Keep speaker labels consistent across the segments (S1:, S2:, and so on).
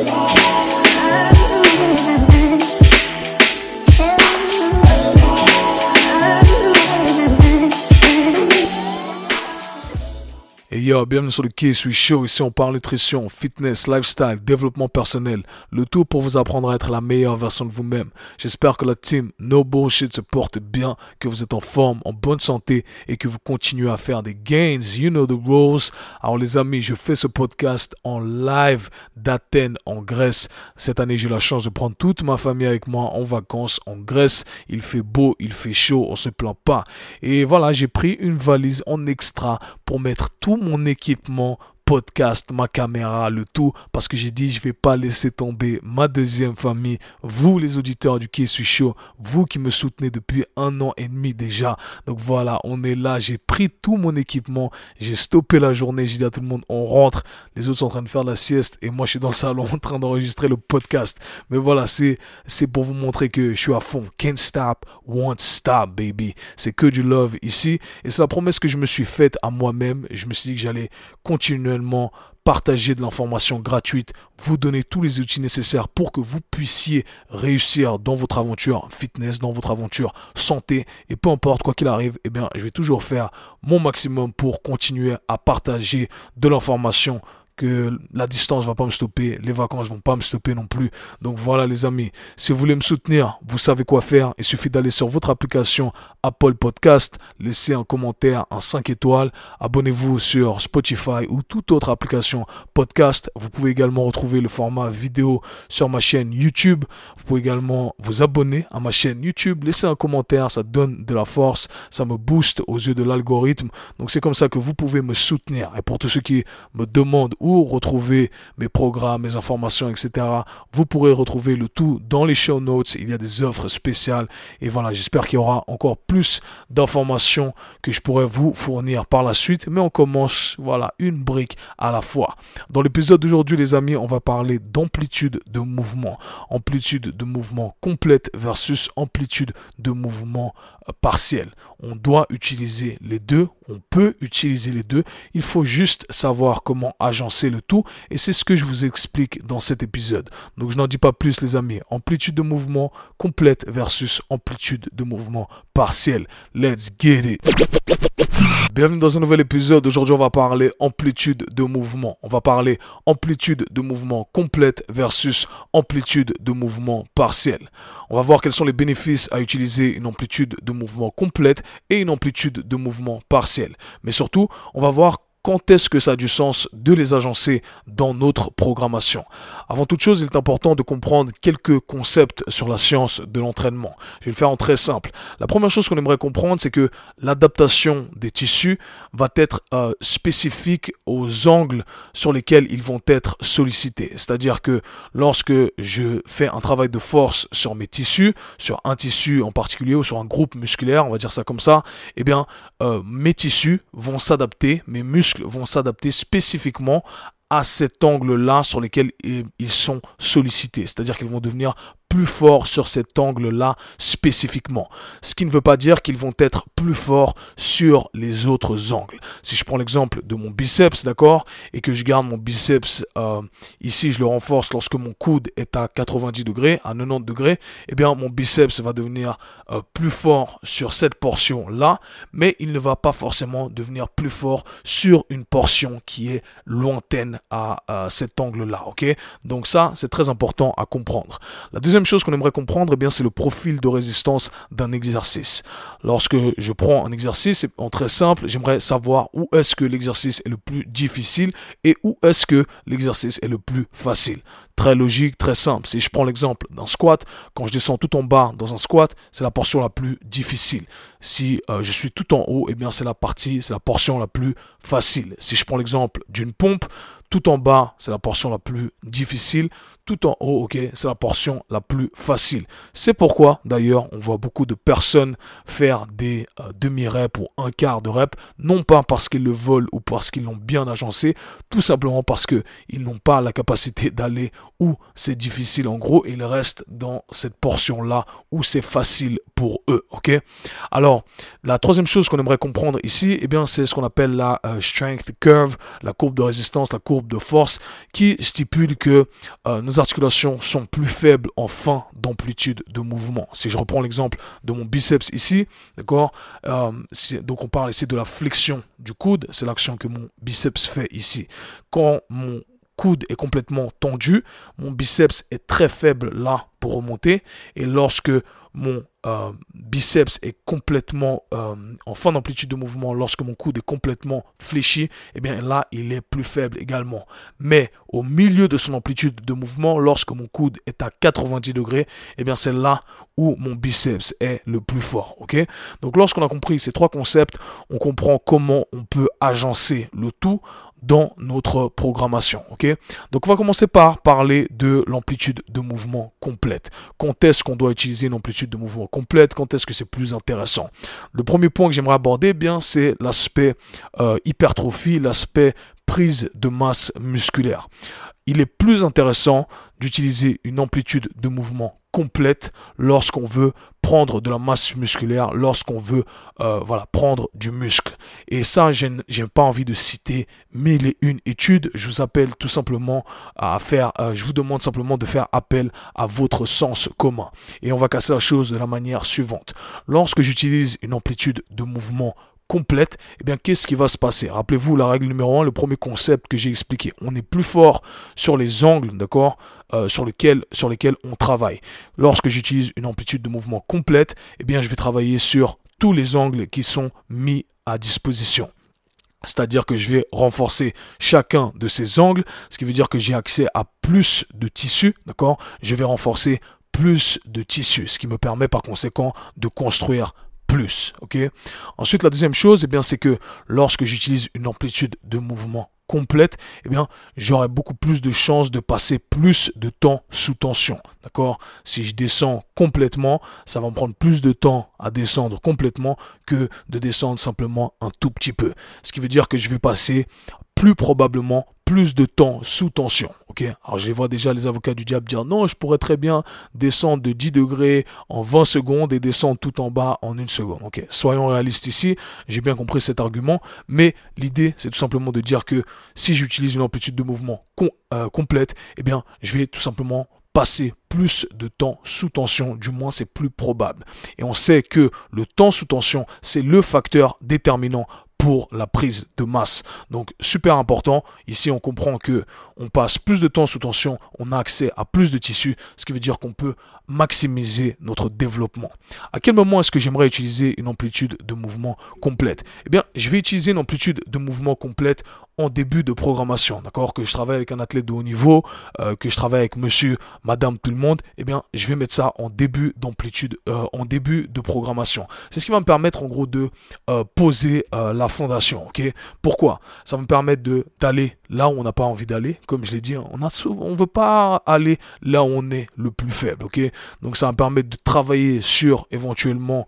S1: Et bienvenue sur le K-Sui Show. Ici, on parle nutrition, fitness, lifestyle, développement personnel. Le tout pour vous apprendre à être la meilleure version de vous-même. J'espère que la team No Bullshit se porte bien, que vous êtes en forme, en bonne santé et que vous continuez à faire des gains. You know the rules. Alors, les amis, je fais ce podcast en live d'Athènes, en Grèce. Cette année, j'ai la chance de prendre toute ma famille avec moi en vacances en Grèce. Il fait beau, il fait chaud, on se plaint pas. Et voilà, j'ai pris une valise en extra pour mettre tout mon équipement podcast, ma caméra, le tout, parce que j'ai dit je vais pas laisser tomber ma deuxième famille, vous les auditeurs du suis chaud, vous qui me soutenez depuis un an et demi déjà. Donc voilà, on est là, j'ai pris tout mon équipement, j'ai stoppé la journée, j'ai dit à tout le monde on rentre, les autres sont en train de faire la sieste et moi je suis dans le salon en train d'enregistrer le podcast. Mais voilà, c'est c'est pour vous montrer que je suis à fond. Can't stop, won't stop, baby. C'est que du love ici et c'est la promesse que je me suis faite à moi-même. Je me suis dit que j'allais partager de l'information gratuite, vous donner tous les outils nécessaires pour que vous puissiez réussir dans votre aventure fitness, dans votre aventure santé. Et peu importe quoi qu'il arrive, eh bien, je vais toujours faire mon maximum pour continuer à partager de l'information la distance va pas me stopper, les vacances vont pas me stopper non plus. Donc voilà les amis, si vous voulez me soutenir, vous savez quoi faire. Il suffit d'aller sur votre application Apple Podcast, laissez un commentaire, un 5 étoiles, abonnez-vous sur Spotify ou toute autre application podcast. Vous pouvez également retrouver le format vidéo sur ma chaîne YouTube. Vous pouvez également vous abonner à ma chaîne YouTube, laissez un commentaire, ça donne de la force, ça me booste aux yeux de l'algorithme. Donc c'est comme ça que vous pouvez me soutenir. Et pour tous ceux qui me demandent où retrouver mes programmes, mes informations, etc. Vous pourrez retrouver le tout dans les show notes. Il y a des offres spéciales. Et voilà, j'espère qu'il y aura encore plus d'informations que je pourrai vous fournir par la suite. Mais on commence, voilà, une brique à la fois. Dans l'épisode d'aujourd'hui, les amis, on va parler d'amplitude de mouvement. Amplitude de mouvement complète versus amplitude de mouvement partiel. On doit utiliser les deux, on peut utiliser les deux, il faut juste savoir comment agencer le tout et c'est ce que je vous explique dans cet épisode. Donc je n'en dis pas plus les amis, amplitude de mouvement complète versus amplitude de mouvement Let's get it. Bienvenue dans un nouvel épisode. Aujourd'hui, on va parler amplitude de mouvement. On va parler amplitude de mouvement complète versus amplitude de mouvement partiel. On va voir quels sont les bénéfices à utiliser une amplitude de mouvement complète et une amplitude de mouvement partiel. Mais surtout, on va voir quand est-ce que ça a du sens de les agencer dans notre programmation? Avant toute chose, il est important de comprendre quelques concepts sur la science de l'entraînement. Je vais le faire en très simple. La première chose qu'on aimerait comprendre, c'est que l'adaptation des tissus va être euh, spécifique aux angles sur lesquels ils vont être sollicités. C'est-à-dire que lorsque je fais un travail de force sur mes tissus, sur un tissu en particulier ou sur un groupe musculaire, on va dire ça comme ça, eh bien, euh, mes tissus vont s'adapter, mes muscles vont s'adapter spécifiquement à cet angle-là sur lequel ils sont sollicités. C'est-à-dire qu'ils vont devenir plus forts sur cet angle-là spécifiquement. Ce qui ne veut pas dire qu'ils vont être plus forts sur les autres angles. Si je prends l'exemple de mon biceps, d'accord, et que je garde mon biceps euh, ici, je le renforce lorsque mon coude est à 90 degrés, à 90 degrés, eh bien mon biceps va devenir euh, plus fort sur cette portion-là, mais il ne va pas forcément devenir plus fort sur une portion qui est lointaine à cet angle-là, ok? Donc ça, c'est très important à comprendre. La deuxième chose qu'on aimerait comprendre, eh bien, c'est le profil de résistance d'un exercice. Lorsque je prends un exercice, en très simple, j'aimerais savoir où est-ce que l'exercice est le plus difficile et où est-ce que l'exercice est le plus facile. Très logique, très simple. Si je prends l'exemple d'un squat, quand je descends tout en bas dans un squat, c'est la portion la plus difficile. Si euh, je suis tout en haut, eh bien c'est la partie, c'est la portion la plus facile. Si je prends l'exemple d'une pompe, tout en bas, c'est la portion la plus difficile. Tout en haut, ok, c'est la portion la plus facile. C'est pourquoi, d'ailleurs, on voit beaucoup de personnes faire des euh, demi-reps ou un quart de rep, non pas parce qu'ils le volent ou parce qu'ils l'ont bien agencé, tout simplement parce qu'ils n'ont pas la capacité d'aller où c'est difficile. En gros, ils restent dans cette portion-là où c'est facile pour eux, ok? Alors, la troisième chose qu'on aimerait comprendre ici, eh bien, c'est ce qu'on appelle la euh, strength curve, la courbe de résistance, la courbe de force qui stipule que euh, nos articulations sont plus faibles en fin d'amplitude de mouvement. Si je reprends l'exemple de mon biceps ici, d'accord euh, Donc on parle ici de la flexion du coude, c'est l'action que mon biceps fait ici. Quand mon coude est complètement tendu, mon biceps est très faible là pour remonter, et lorsque mon euh, biceps est complètement euh, en fin d'amplitude de mouvement, lorsque mon coude est complètement fléchi, eh bien là, il est plus faible également. Mais au milieu de son amplitude de mouvement, lorsque mon coude est à 90 degrés, eh bien c'est là où mon biceps est le plus fort. Ok? Donc lorsqu'on a compris ces trois concepts, on comprend comment on peut agencer le tout dans notre programmation. Ok? Donc on va commencer par parler de l'amplitude de mouvement complète. Quand est-ce qu'on doit utiliser une amplitude de mouvement complète? Quand est-ce que c'est plus intéressant? Le premier point que j'aimerais aborder, bien, c'est l'aspect euh, hypertrophie, l'aspect prise de masse musculaire il est plus intéressant d'utiliser une amplitude de mouvement complète lorsqu'on veut prendre de la masse musculaire, lorsqu'on veut euh, voilà, prendre du muscle. Et ça, je n'ai pas envie de citer mille et une études. Je vous appelle tout simplement à faire, euh, je vous demande simplement de faire appel à votre sens commun. Et on va casser la chose de la manière suivante. Lorsque j'utilise une amplitude de mouvement complète, eh bien, qu'est-ce qui va se passer? Rappelez-vous la règle numéro 1, le premier concept que j'ai expliqué. On est plus fort sur les angles, d'accord euh, sur, lesquels, sur lesquels on travaille. Lorsque j'utilise une amplitude de mouvement complète, eh bien, je vais travailler sur tous les angles qui sont mis à disposition. C'est-à-dire que je vais renforcer chacun de ces angles, ce qui veut dire que j'ai accès à plus de tissu, d'accord Je vais renforcer plus de tissu, ce qui me permet par conséquent de construire ok? Ensuite, la deuxième chose, eh bien, c'est que lorsque j'utilise une amplitude de mouvement complète, eh bien, j'aurai beaucoup plus de chances de passer plus de temps sous tension. D'accord? Si je descends complètement, ça va me prendre plus de temps à descendre complètement que de descendre simplement un tout petit peu. Ce qui veut dire que je vais passer plus probablement plus de temps sous tension. Alors je vois déjà les avocats du diable dire non, je pourrais très bien descendre de 10 degrés en 20 secondes et descendre tout en bas en une seconde. Ok, soyons réalistes ici. J'ai bien compris cet argument, mais l'idée c'est tout simplement de dire que si j'utilise une amplitude de mouvement euh, complète, eh bien je vais tout simplement passer plus de temps sous tension, du moins c'est plus probable. Et on sait que le temps sous tension, c'est le facteur déterminant pour la prise de masse. Donc super important. Ici on comprend que on passe plus de temps sous tension, on a accès à plus de tissus, ce qui veut dire qu'on peut maximiser notre développement. À quel moment est-ce que j'aimerais utiliser une amplitude de mouvement complète? Eh bien, je vais utiliser une amplitude de mouvement complète en début de programmation, d'accord? Que je travaille avec un athlète de haut niveau, euh, que je travaille avec monsieur, madame, tout le monde, eh bien, je vais mettre ça en début d'amplitude, euh, en début de programmation. C'est ce qui va me permettre, en gros, de euh, poser la fondation, ok? Pourquoi? Ça va me permettre de d'aller là où on n'a pas envie d'aller, comme je l'ai dit, on souvent, on veut pas aller là où on est le plus faible, ok? Donc ça me permettre de travailler sur éventuellement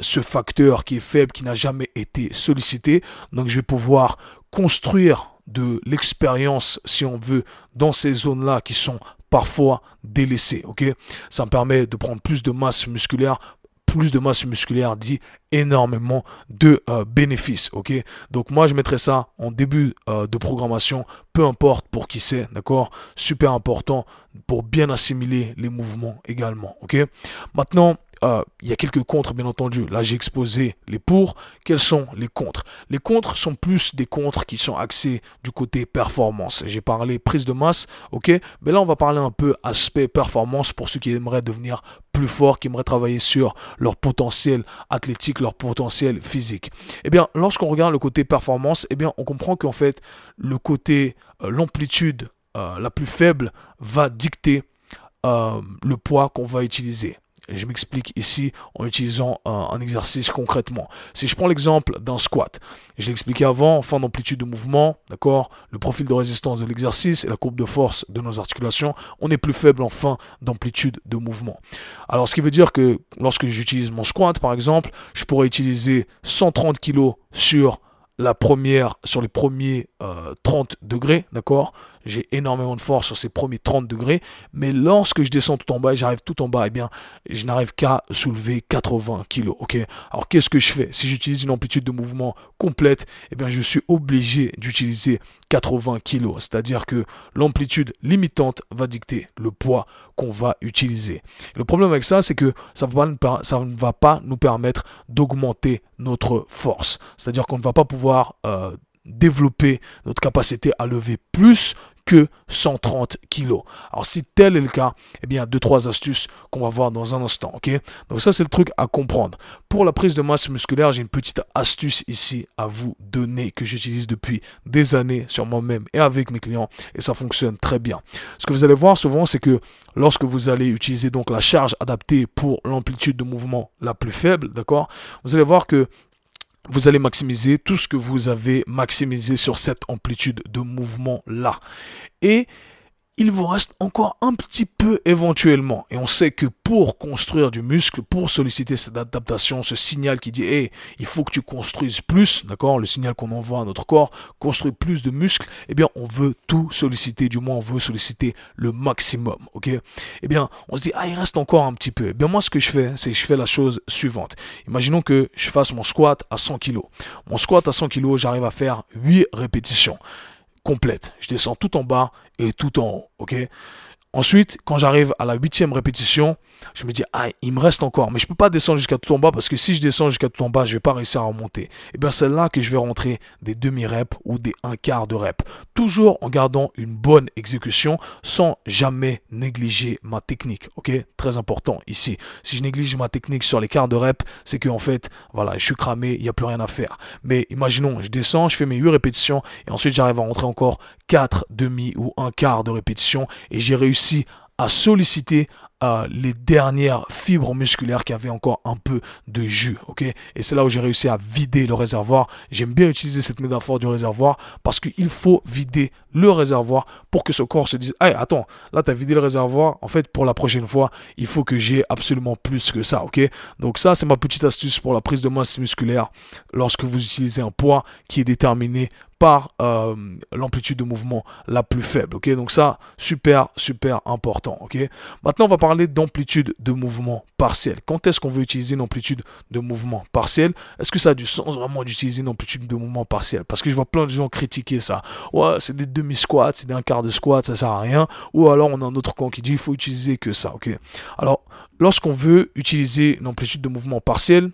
S1: ce facteur qui est faible, qui n'a jamais été sollicité. Donc je vais pouvoir construire de l'expérience, si on veut, dans ces zones-là qui sont parfois délaissées. Ça me permet de prendre plus de masse musculaire. Plus de masse musculaire dit énormément de euh, bénéfices. Ok, donc moi je mettrai ça en début euh, de programmation, peu importe pour qui c'est, d'accord? Super important pour bien assimiler les mouvements également. Ok, maintenant euh, il y a quelques contres, bien entendu. Là, j'ai exposé les pour. Quels sont les contres? Les contres sont plus des contres qui sont axés du côté performance. J'ai parlé prise de masse, ok? Mais là, on va parler un peu aspect performance pour ceux qui aimeraient devenir plus forts, qui aimeraient travailler sur leur potentiel athlétique, leur potentiel physique. Eh bien, lorsqu'on regarde le côté performance, eh bien, on comprend qu'en fait, le côté, euh, l'amplitude euh, la plus faible va dicter le poids qu'on va utiliser. Je m'explique ici en utilisant un, exercice concrètement. Si je prends l'exemple d'un squat, je l'ai expliqué avant, fin d'amplitude de mouvement, d'accord, le profil de résistance de l'exercice et la courbe de force de nos articulations, on est plus faible en fin d'amplitude de mouvement. Alors ce qui veut dire que lorsque j'utilise mon squat par exemple, je pourrais utiliser 130 kg sur la première, sur les premiers 30 euh, degrés, d'accord? J'ai énormément de force sur ces premiers 30 degrés, mais lorsque je descends tout en bas et j'arrive tout en bas, eh bien, je n'arrive qu'à soulever 80 kg, ok? Alors, qu'est-ce que je fais? Si j'utilise une amplitude de mouvement complète, eh bien, je suis obligé d'utiliser 80 kg, c'est-à-dire que l'amplitude limitante va dicter le poids qu'on va utiliser. Le problème avec ça, c'est que ça, ne va pas nous permettre d'augmenter notre force, c'est-à-dire qu'on ne va pas pouvoir euh, développer notre capacité à lever plus que 130 kilos. Alors si tel est le cas, eh bien deux trois astuces qu'on va voir dans un instant, ok? Donc ça c'est le truc à comprendre. Pour la prise de masse musculaire, j'ai une petite astuce ici à vous donner que j'utilise depuis des années sur moi-même et avec mes clients et ça fonctionne très bien. Ce que vous allez voir souvent, c'est que lorsque vous allez utiliser donc la charge adaptée pour l'amplitude de mouvement la plus faible, d'accord? Vous allez voir que vous allez maximiser tout ce que vous avez maximisé sur cette amplitude de mouvement là. Et il vous reste encore un petit peu éventuellement. Et on sait que pour construire du muscle, pour solliciter cette adaptation, ce signal qui dit, hey, il faut que tu construises plus, d'accord, le signal qu'on envoie à notre corps, construire plus de muscles, eh bien, on veut tout solliciter, du moins, on veut solliciter le maximum, ok? Eh bien, on se dit, ah, il reste encore un petit peu. Eh bien, moi, ce que je fais, c'est que je fais la chose suivante. Imaginons que je fasse mon squat à 100 kg. Mon squat à 100 kg, j'arrive à faire 8 répétitions complète. Je descends tout en bas et tout en haut, ok? Ensuite, quand j'arrive à la huitième répétition, je me dis, ah, il me reste encore, mais je peux pas descendre jusqu'à tout en bas parce que si je descends jusqu'à tout en bas, je vais pas réussir à remonter. Et eh bien, c'est là que je vais rentrer des demi-reps ou des un quart de reps. Toujours en gardant une bonne exécution sans jamais négliger ma technique. Ok? Très important ici. Si je néglige ma technique sur les quarts de reps, c'est que, en fait, voilà, je suis cramé, il n'y a plus rien à faire. Mais imaginons, je descends, je fais mes 8 répétitions et ensuite j'arrive à rentrer encore 4 demi ou un quart de répétition et j'ai réussi à solliciter les dernières fibres musculaires qui avaient encore un peu de jus, ok? Et c'est là où j'ai réussi à vider le réservoir. J'aime bien utiliser cette métaphore du réservoir parce qu'il faut vider le réservoir pour que ce corps se dise, hey, attends, là tu as vidé le réservoir, en fait pour la prochaine fois, il faut que j'ai absolument plus que ça, ok? Donc ça c'est ma petite astuce pour la prise de masse musculaire lorsque vous utilisez un poids qui est déterminé par euh, l'amplitude de mouvement la plus faible. Ok, donc ça, super, super important. Ok, maintenant on va parler d'amplitude de mouvement partiel. Quand est-ce qu'on veut utiliser une amplitude de mouvement partiel? Est-ce que ça a du sens vraiment d'utiliser une amplitude de mouvement partiel? Parce que je vois plein de gens critiquer ça. Ouais, c'est des demi-squats, c'est un quart de squat, ça sert à rien. Ou alors on a un autre camp qui dit il faut utiliser que ça. Ok, alors lorsqu'on veut utiliser une amplitude de mouvement partiel,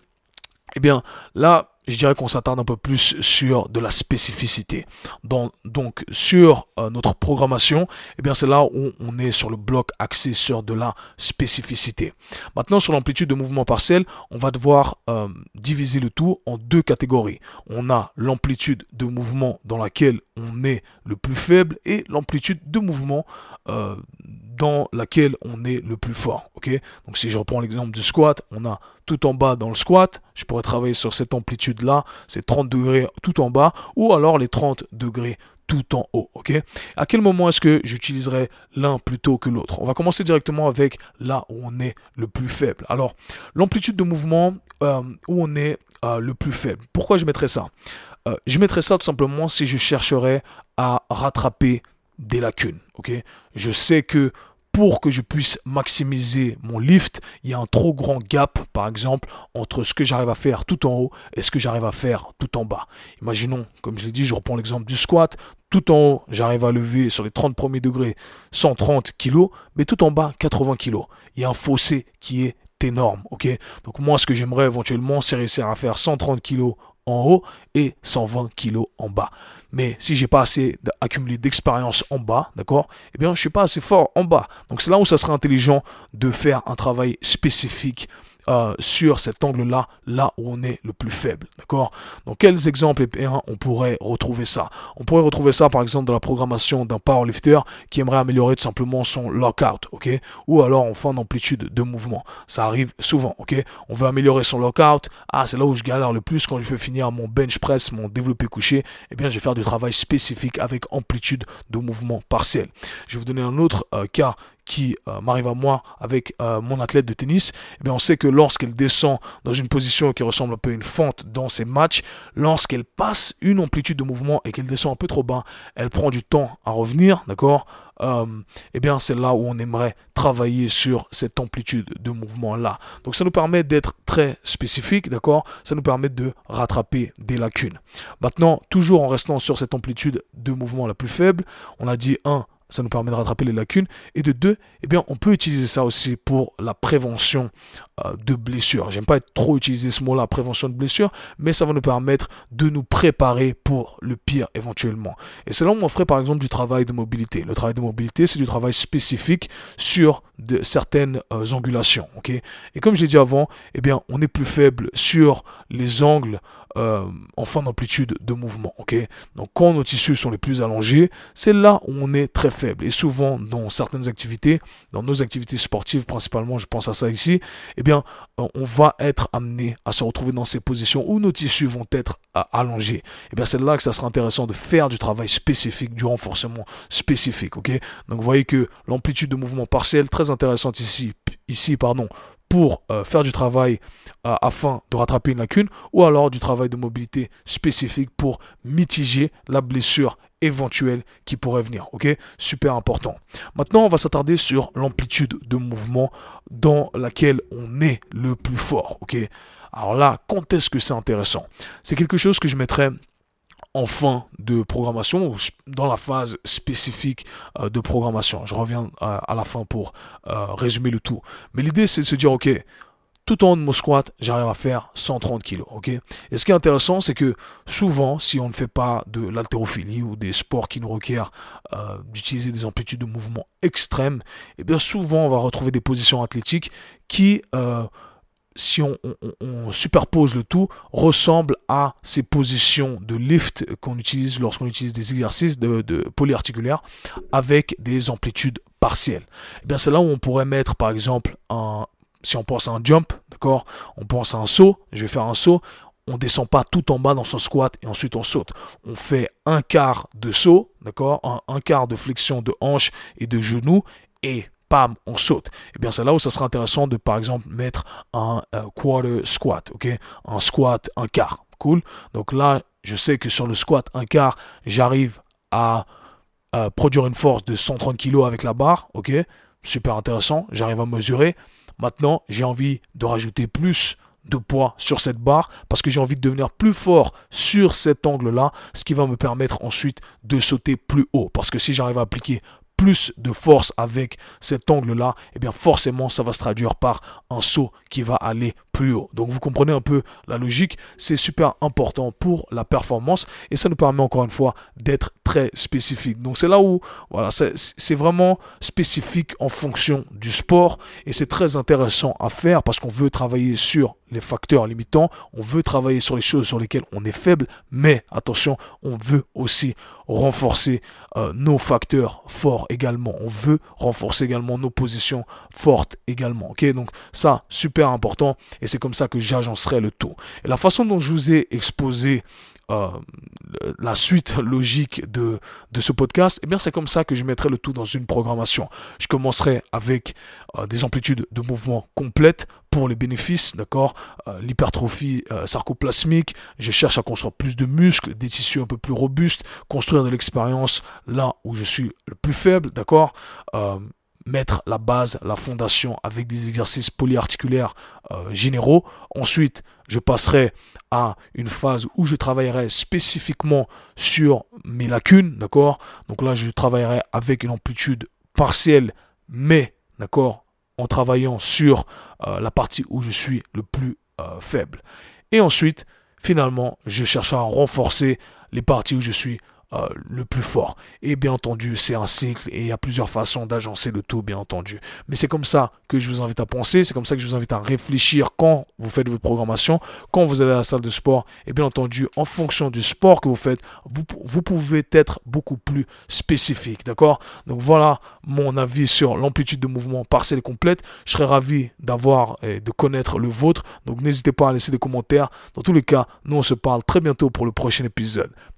S1: eh bien là, je dirais qu'on s'attarde un peu plus sur de la spécificité. Donc, donc sur euh, notre programmation, eh bien c'est là où on est sur le bloc axé sur de la spécificité. Maintenant, sur l'amplitude de mouvement partiel, on va devoir euh, diviser le tout en deux catégories. On a l'amplitude de mouvement dans laquelle on est le plus faible et l'amplitude de mouvement euh, dans laquelle on est le plus fort. Ok? Donc si je reprends l'exemple du squat, on a tout en bas dans le squat, je pourrais travailler sur cette amplitude là, c'est 30 degrés tout en bas, ou alors les 30 degrés tout en haut. Ok? À quel moment est-ce que j'utiliserai l'un plutôt que l'autre? On va commencer directement avec là où on est le plus faible. Alors, l'amplitude de mouvement euh, où on est euh, le plus faible. Pourquoi je mettrais ça? Je mettrais ça tout simplement si je chercherais à rattraper des lacunes. Ok, je sais que pour que je puisse maximiser mon lift, il y a un trop grand gap, par exemple, entre ce que j'arrive à faire tout en haut et ce que j'arrive à faire tout en bas. Imaginons, comme je l'ai dit, je reprends l'exemple du squat. Tout en haut, j'arrive à lever sur les 30 premiers degrés 130 kg, mais tout en bas 80 kg. Il y a un fossé qui est énorme, ok? Donc moi, ce que j'aimerais éventuellement, c'est réussir à faire 130 kg en haut et 120 kg en bas. Mais si j'ai pas assez accumulé d'expérience en bas, d'accord, eh bien, je suis pas assez fort en bas. Donc, c'est là où ça serait intelligent de faire un travail spécifique euh, sur cet angle-là, là où on est le plus faible. D'accord? Donc, quels exemples eh on pourrait retrouver ça? On pourrait retrouver ça, par exemple, dans la programmation d'un powerlifter qui aimerait améliorer tout simplement son lockout, ok? Ou alors en fin d'amplitude de mouvement. Ça arrive souvent, ok? On veut améliorer son lockout. Ah, c'est là où je galère le plus quand je veux finir mon bench press, mon développé couché. Eh bien, je vais faire du travail spécifique avec amplitude de mouvement partiel. Je vais vous donner un autre euh, cas qui euh, m'arrive à moi avec euh, mon athlète de tennis, eh bien on sait que lorsqu'elle descend dans une position qui ressemble un peu à une fente dans ses matchs, lorsqu'elle passe une amplitude de mouvement et qu'elle descend un peu trop bas, elle prend du temps à revenir, d'accord? Euh, eh bien c'est là où on aimerait travailler sur cette amplitude de mouvement là. Donc ça nous permet d'être très spécifique, d'accord? Ça nous permet de rattraper des lacunes. Maintenant, toujours en restant sur cette amplitude de mouvement la plus faible, on a dit 1 ça nous permet de rattraper les lacunes. Et de deux, eh bien, on peut utiliser ça aussi pour la prévention euh, de blessures. J'aime pas être trop utiliser ce mot-là, prévention de blessures, mais ça va nous permettre de nous préparer pour le pire éventuellement. Et c'est là où on ferait par exemple du travail de mobilité. Le travail de mobilité, c'est du travail spécifique sur certaines euh, angulations. Et comme j'ai dit avant, eh bien, on est plus faible sur les angles euh, en fin d'amplitude de mouvement. ok? Donc quand nos tissus sont les plus allongés, c'est là où on est très faible. Et souvent dans certaines activités, dans nos activités sportives principalement, je pense à ça ici, eh bien on va être amené à se retrouver dans ces positions où nos tissus vont être euh, allongés. Et bien c'est là que ça sera intéressant de faire du travail spécifique, du renforcement spécifique. ok? Donc vous voyez que l'amplitude de mouvement partiel très intéressante ici, ici pardon, pour euh, faire du travail euh, afin de rattraper une lacune ou alors du travail de mobilité spécifique pour mitiger la blessure éventuelle qui pourrait venir. Ok? Super important. Maintenant, on va s'attarder sur l'amplitude de mouvement dans laquelle on est le plus fort. Ok? Alors là, quand est-ce que c'est intéressant? C'est quelque chose que je mettrais en fin de programmation, dans la phase spécifique euh, de programmation. Je reviens euh, à la fin pour euh, résumer le tout. Mais l'idée, c'est de se dire, OK, tout en haut de mon squat, j'arrive à faire 130 kg. ok? Et ce qui est intéressant, c'est que souvent, si on ne fait pas de l'haltérophilie ou des sports qui nous requièrent d'utiliser des amplitudes de mouvement extrêmes, eh bien souvent, on va retrouver des positions athlétiques qui si on, superpose le tout, ressemble à ces positions de lift qu'on utilise lorsqu'on utilise des exercices de, polyarticulaires avec des amplitudes partielles. Eh bien c'est là où on pourrait mettre par exemple si on pense à un jump, d'accord, on pense à un saut, je vais faire un saut, on descend pas tout en bas dans son squat et ensuite on saute. On fait un quart de saut, d'accord, un, un quart de flexion de hanche et de genou et pam, on saute. Et eh bien, c'est là où ça sera intéressant de, par exemple, mettre un quarter squat, ok? Un squat, un quart. Cool? Donc là, je sais que sur le squat, un quart, j'arrive à, produire une force de 130 kg avec la barre, ok? Super intéressant. J'arrive à mesurer. Maintenant, j'ai envie de rajouter plus de poids sur cette barre parce que j'ai envie de devenir plus fort sur cet angle-là, ce qui va me permettre ensuite de sauter plus haut. Parce que si j'arrive à appliquer plus de force avec cet angle-là, eh bien forcément ça va se traduire par un saut qui va aller haut. Donc vous comprenez un peu la logique, c'est super important pour la performance et ça nous permet encore une fois d'être très spécifique. Donc c'est là où voilà, c'est vraiment spécifique en fonction du sport et c'est très intéressant à faire parce qu'on veut travailler sur les facteurs limitants, on veut travailler sur les choses sur lesquelles on est faible, mais attention, on veut aussi renforcer euh, nos facteurs forts également. On veut renforcer également nos positions fortes également. Ok, donc ça super important et c'est comme ça que j'agencerai le tout. Et la façon dont je vous ai exposé euh, la suite logique de, ce podcast, eh c'est comme ça que je mettrai le tout dans une programmation. Je commencerai avec euh, des amplitudes de mouvement complètes pour les bénéfices, d'accord euh, L'hypertrophie sarcoplasmique, je cherche à construire plus de muscles, des tissus un peu plus robustes, construire de l'expérience là où je suis le plus faible, d'accord mettre la base, la fondation avec des exercices polyarticulaires euh, généraux. Ensuite, je passerai à une phase où je travaillerai spécifiquement sur mes lacunes, d'accord? Donc là, je travaillerai avec une amplitude partielle, mais, d'accord, en travaillant sur euh, la partie où je suis le plus euh, faible. Et ensuite, finalement, je chercherai à renforcer les parties où je suis euh, le plus fort. Et bien entendu, c'est un cycle et il y a plusieurs façons d'agencer le tout, bien entendu. Mais c'est comme ça que je vous invite à penser, c'est comme ça que je vous invite à réfléchir quand vous faites votre programmation, quand vous allez à la salle de sport. Et bien entendu, en fonction du sport que vous faites, vous, vous pouvez être beaucoup plus spécifique, d'accord? Donc voilà mon avis sur l'amplitude de mouvement partielle et complète. Je serais ravi d'avoir et de connaître le vôtre. Donc n'hésitez pas à laisser des commentaires. Dans tous les cas, nous on se parle très bientôt pour le prochain épisode.